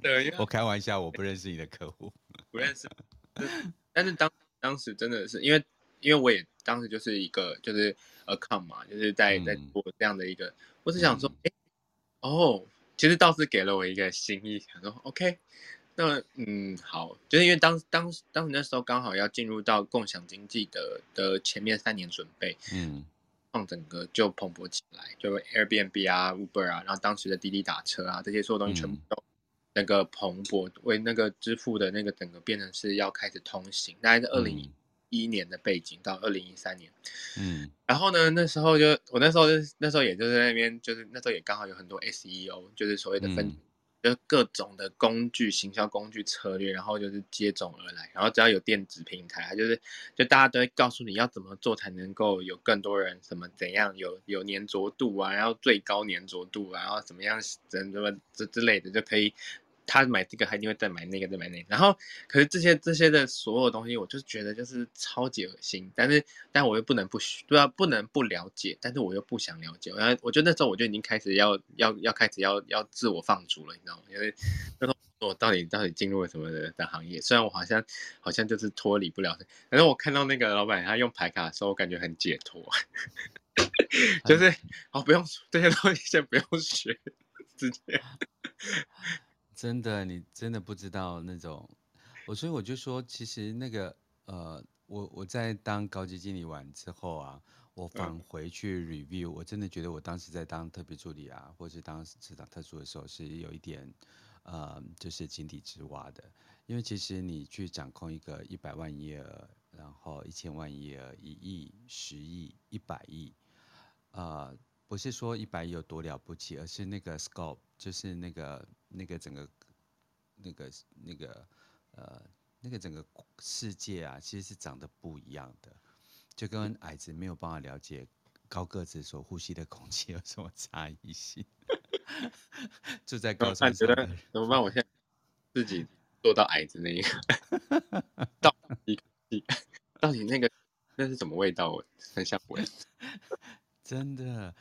对，我开玩笑，我不认识你的客户，不认识。但是当当时真的是因为。因为我也当时就是一个就是 account 嘛，就是在在做这样的一个，嗯、我是想说，哎、嗯，哦，其实倒是给了我一个心意，想说 OK，那嗯好，就是因为当当当时那时候刚好要进入到共享经济的的前面三年准备，嗯，放整个就蓬勃起来，就 Airbnb 啊 Uber 啊，然后当时的滴滴打车啊这些所有东西全部都。嗯那个蓬勃为那个支付的那个整个变成是要开始通行，大概是二零一一年的背景到二零一三年，嗯，然后呢，那时候就我那时候就那时候也就是在那边，就是那时候也刚好有很多 SEO，就是所谓的分。嗯就各种的工具、行销工具策略，然后就是接踵而来。然后只要有电子平台，它就是就大家都会告诉你要怎么做才能够有更多人什么怎样有有粘着度啊，然后最高粘着度啊，然后怎么样怎怎么这之类的就可以。他买这个，他一定会再买那个，再买那个。然后，可是这些这些的所有东西，我就觉得就是超级恶心。但是，但我又不能不学，对啊，不能不了解。但是我又不想了解。然后，我觉得那时候我就已经开始要要要开始要要自我放逐了，你知道吗？因为那时候我到底到底进入了什么的的行业？虽然我好像好像就是脱离不了。反正我看到那个老板他用牌卡的时候，我感觉很解脱，就是哦，不用这些东西，先不用学，直接。真的，你真的不知道那种，我所以我就说，其实那个呃，我我在当高级经理完之后啊，我返回去 review，我真的觉得我当时在当特别助理啊，或是当市场特助的时候，是有一点呃，就是井底之蛙的，因为其实你去掌控一个一百万营业额，然后一千万营业额，一亿、十亿、一百亿，啊、呃，不是说一百亿有多了不起，而是那个 scope，就是那个。那个整个，那个那个呃，那个整个世界啊，其实是长得不一样的，就跟矮子没有办法了解高个子所呼吸的空气有什么差异性。住在高山上，怎么办？我现在自己做到矮子那一个，到底到底那个那是什么味道？我很想闻。真的。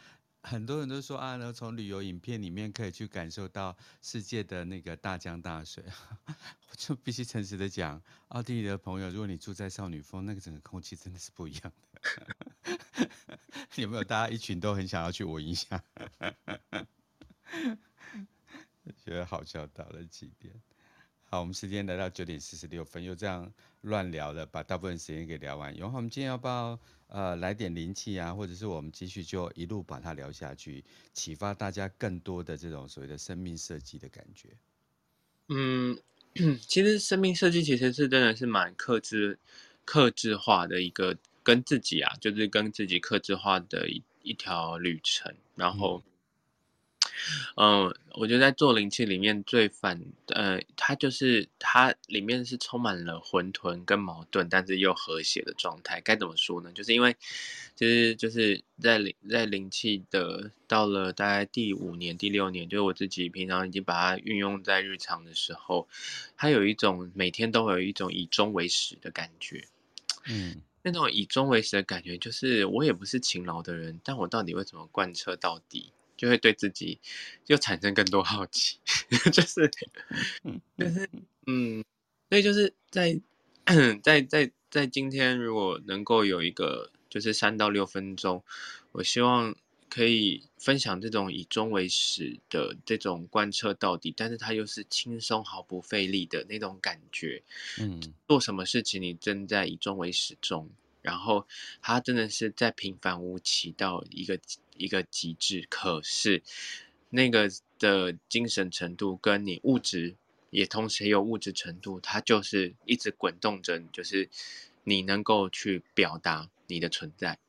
很多人都说啊，呢，从旅游影片里面可以去感受到世界的那个大江大水。我就必须诚实的讲，奥地利的朋友，如果你住在少女峰，那个整个空气真的是不一样的。有没有大家一群都很想要去闻一下？觉得好笑到了极点。好，我们时间来到九点四十六分，又这样乱聊了，把大部分时间给聊完。然后我们今天要不要呃来点灵气啊？或者是我们继续就一路把它聊下去，启发大家更多的这种所谓的生命设计的感觉？嗯，其实生命设计其实是真的是蛮克制、克制化的一个跟自己啊，就是跟自己克制化的一一条旅程，然后。嗯嗯，我觉得在做灵气里面最反，呃，它就是它里面是充满了混沌跟矛盾，但是又和谐的状态。该怎么说呢？就是因为，其实就是在灵在灵气的到了大概第五年、第六年，就是我自己平常已经把它运用在日常的时候，它有一种每天都会有一种以终为始的感觉。嗯，那种以终为始的感觉，就是我也不是勤劳的人，但我到底为什么贯彻到底？就会对自己又产生更多好奇，就是，就是，嗯，所以就是在 在在在今天，如果能够有一个就是三到六分钟，我希望可以分享这种以终为始的这种贯彻到底，但是它又是轻松毫不费力的那种感觉。嗯，做什么事情你正在以终为始中。然后他真的是在平凡无奇到一个一个极致，可是那个的精神程度跟你物质也同时也有物质程度，它就是一直滚动着，就是你能够去表达你的存在，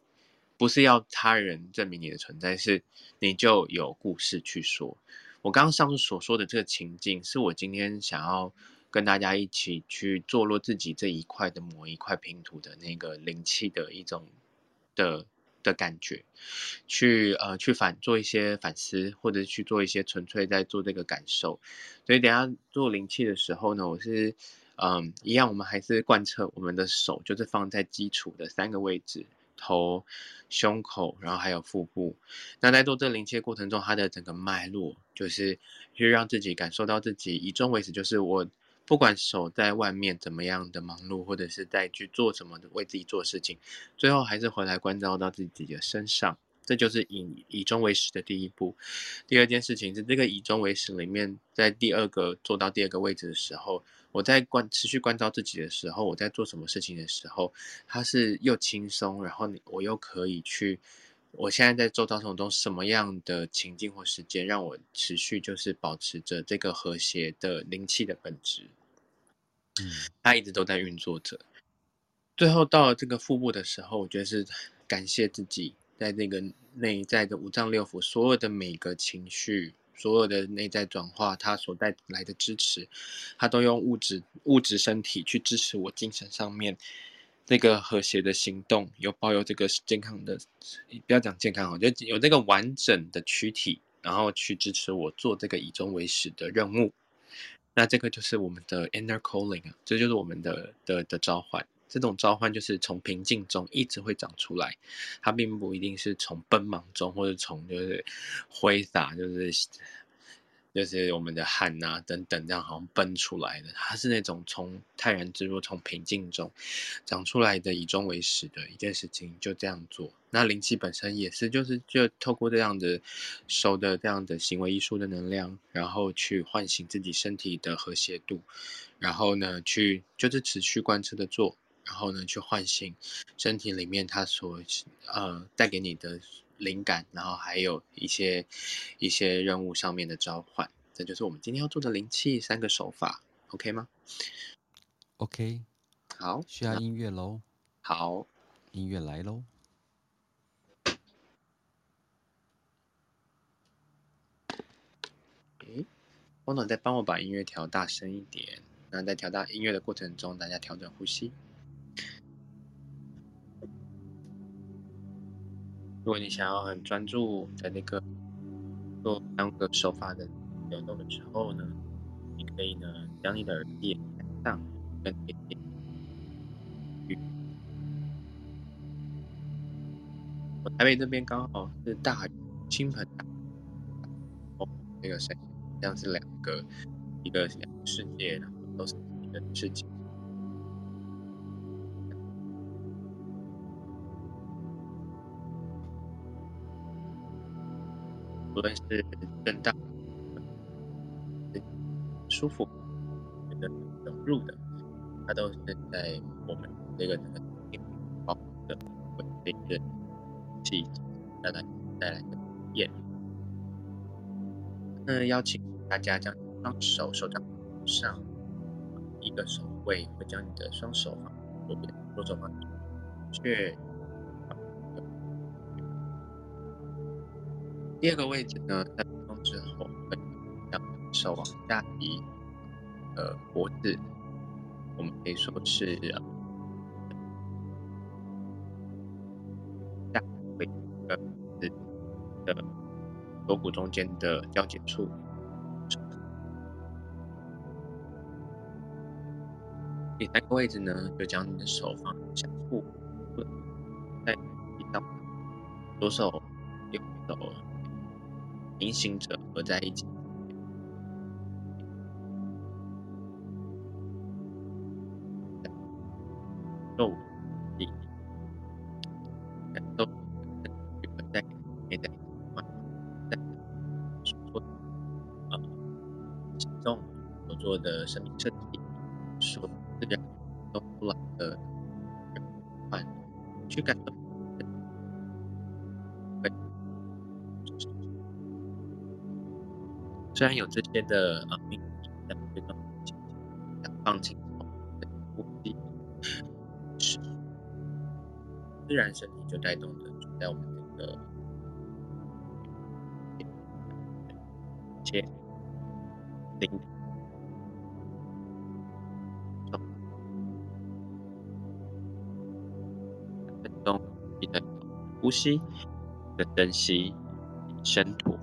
不是要他人证明你的存在，是你就有故事去说。我刚刚上述所说的这个情境，是我今天想要。跟大家一起去坐落自己这一块的某一块拼图的那个灵气的一种的的感觉，去呃去反做一些反思，或者去做一些纯粹在做这个感受。所以等下做灵气的时候呢，我是嗯、一样，我们还是贯彻我们的手就是放在基础的三个位置：头、胸口，然后还有腹部。那在做这灵气的过程中，它的整个脉络就是去让自己感受到自己以终为始，就是我。不管手在外面怎么样的忙碌，或者是在去做什么的为自己做事情，最后还是回来关照到自己的身上。这就是以以终为始的第一步。第二件事情是这个以终为始里面，在第二个做到第二个位置的时候，我在关持续关照自己的时候，我在做什么事情的时候，它是又轻松，然后我又可以去。我现在在做到中什么样的情境或时间，让我持续就是保持着这个和谐的灵气的本质。嗯，它一直都在运作着。最后到了这个腹部的时候，我觉得是感谢自己。在那个内在的五脏六腑，所有的每个情绪，所有的内在转化，它所带来的支持，它都用物质物质身体去支持我精神上面这个和谐的行动，有保有这个健康的，不要讲健康哦，就有这个完整的躯体，然后去支持我做这个以终为始的任务。那这个就是我们的 inner calling 啊，这就是我们的的的召唤。这种召唤就是从平静中一直会长出来，它并不一定是从奔忙中，或者从就是挥洒，就是就是我们的汗呐、等等这样好像奔出来的，它是那种从泰然自若、从平静中长出来的以终为始的一件事情，就这样做。那灵气本身也是，就是就透过这样的手的这样的行为艺术的能量，然后去唤醒自己身体的和谐度，然后呢，去就是持续贯彻的做。然后呢，去唤醒身体里面它所呃带给你的灵感，然后还有一些一些任务上面的召唤，这就是我们今天要做的灵气三个手法，OK 吗？OK，好，需要音乐喽。好，音乐来喽。诶，汪总再帮我把音乐调大声一点。那在调大音乐的过程中，大家调整呼吸。如果你想要很专注在那个做三个手法的流动的时候呢，你可以呢将你的耳机戴上，跟贴近。我台北这边刚好是大雨倾盆大哦，那个声像是两个一个两个世界，然后都是一个世界。无论是震荡、舒服、觉得融入的，它都是在我们这个整个保护的稳定的气带来带来的体验。那邀请大家将双手手掌上一个手位，会将你的双手放左边，左手放左却。第二个位置呢，在活动之后，会将手往下移，呃，脖子，我们可以说是下位的的锁骨中间的交接处。第三个位置呢，就将你的手放下腹，在地上，左手、右手。平行者合在一起，然有这些的啊命题，但这种想放轻松呼吸，是自然身体就带动的，就在我们这个切零分钟，你的呼吸的珍惜深度。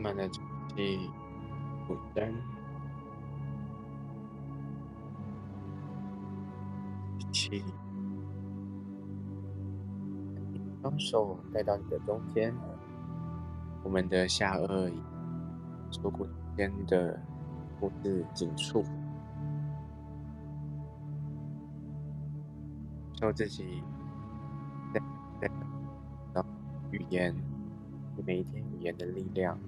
慢慢的吐气，呼三，吸气，双手带到你的中间，我们的下颚与锁骨间的脖子紧触，受自己在在语言，每一天语言的力量。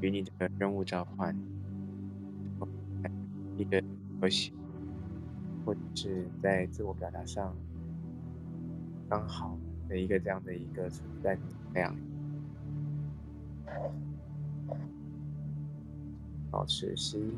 与你的任务召唤，一个和谐，或者是在自我表达上刚好的一个这样的一个存在能量，保持吸。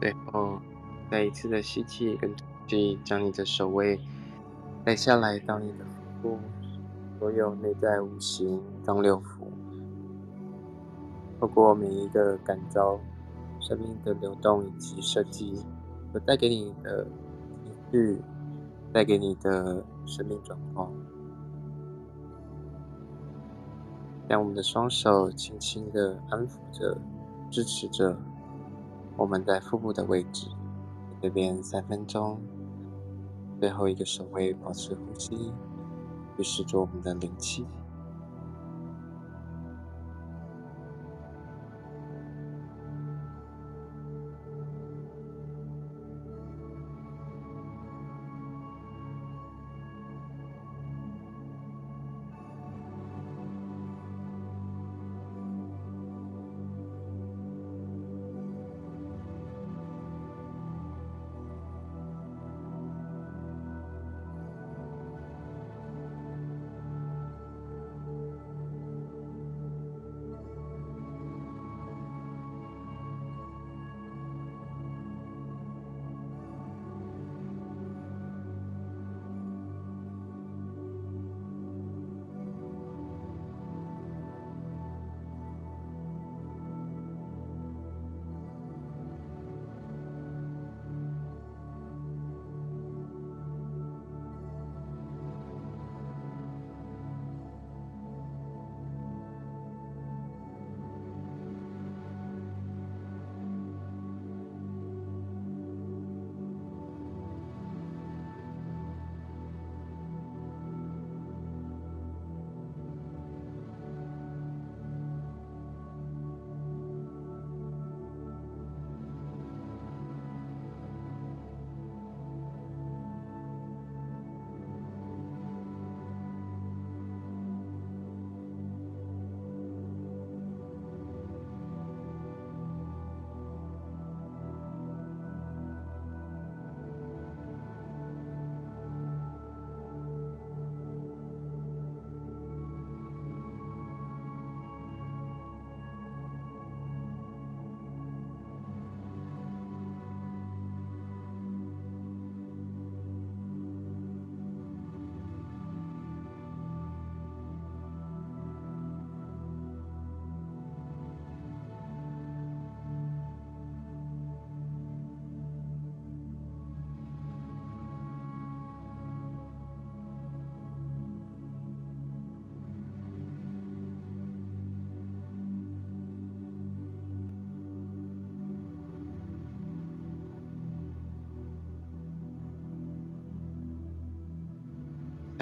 最后，再一次的吸气跟吐气，将你的手位带下来到你的腹部，所有内在五行脏六腑，透过每一个感召生命的流动以及设计，所带给你的情绪，带给你的生命状况，让我们的双手轻轻的安抚着，支持着。我们在腹部的位置，这边三分钟，最后一个手位保持呼吸，预示着我们的灵气。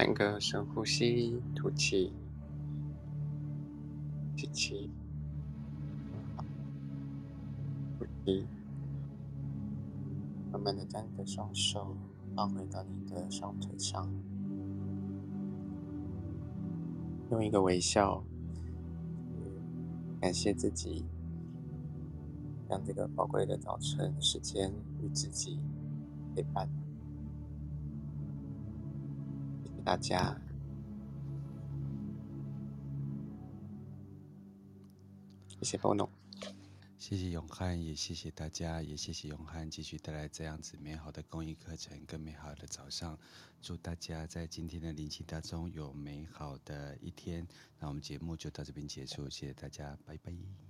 三个深呼吸，吐气，吸气，呼气。慢慢的将你的双手放回到你的双腿上，用一个微笑，感谢自己，让这个宝贵的早晨时间与自己陪伴。大家，谢谢 Bono，谢谢永汉，也谢谢大家，也谢谢永汉继续带来这样子美好的公益课程，更美好的早上。祝大家在今天的灵气当中有美好的一天。那我们节目就到这边结束，谢谢大家，拜拜。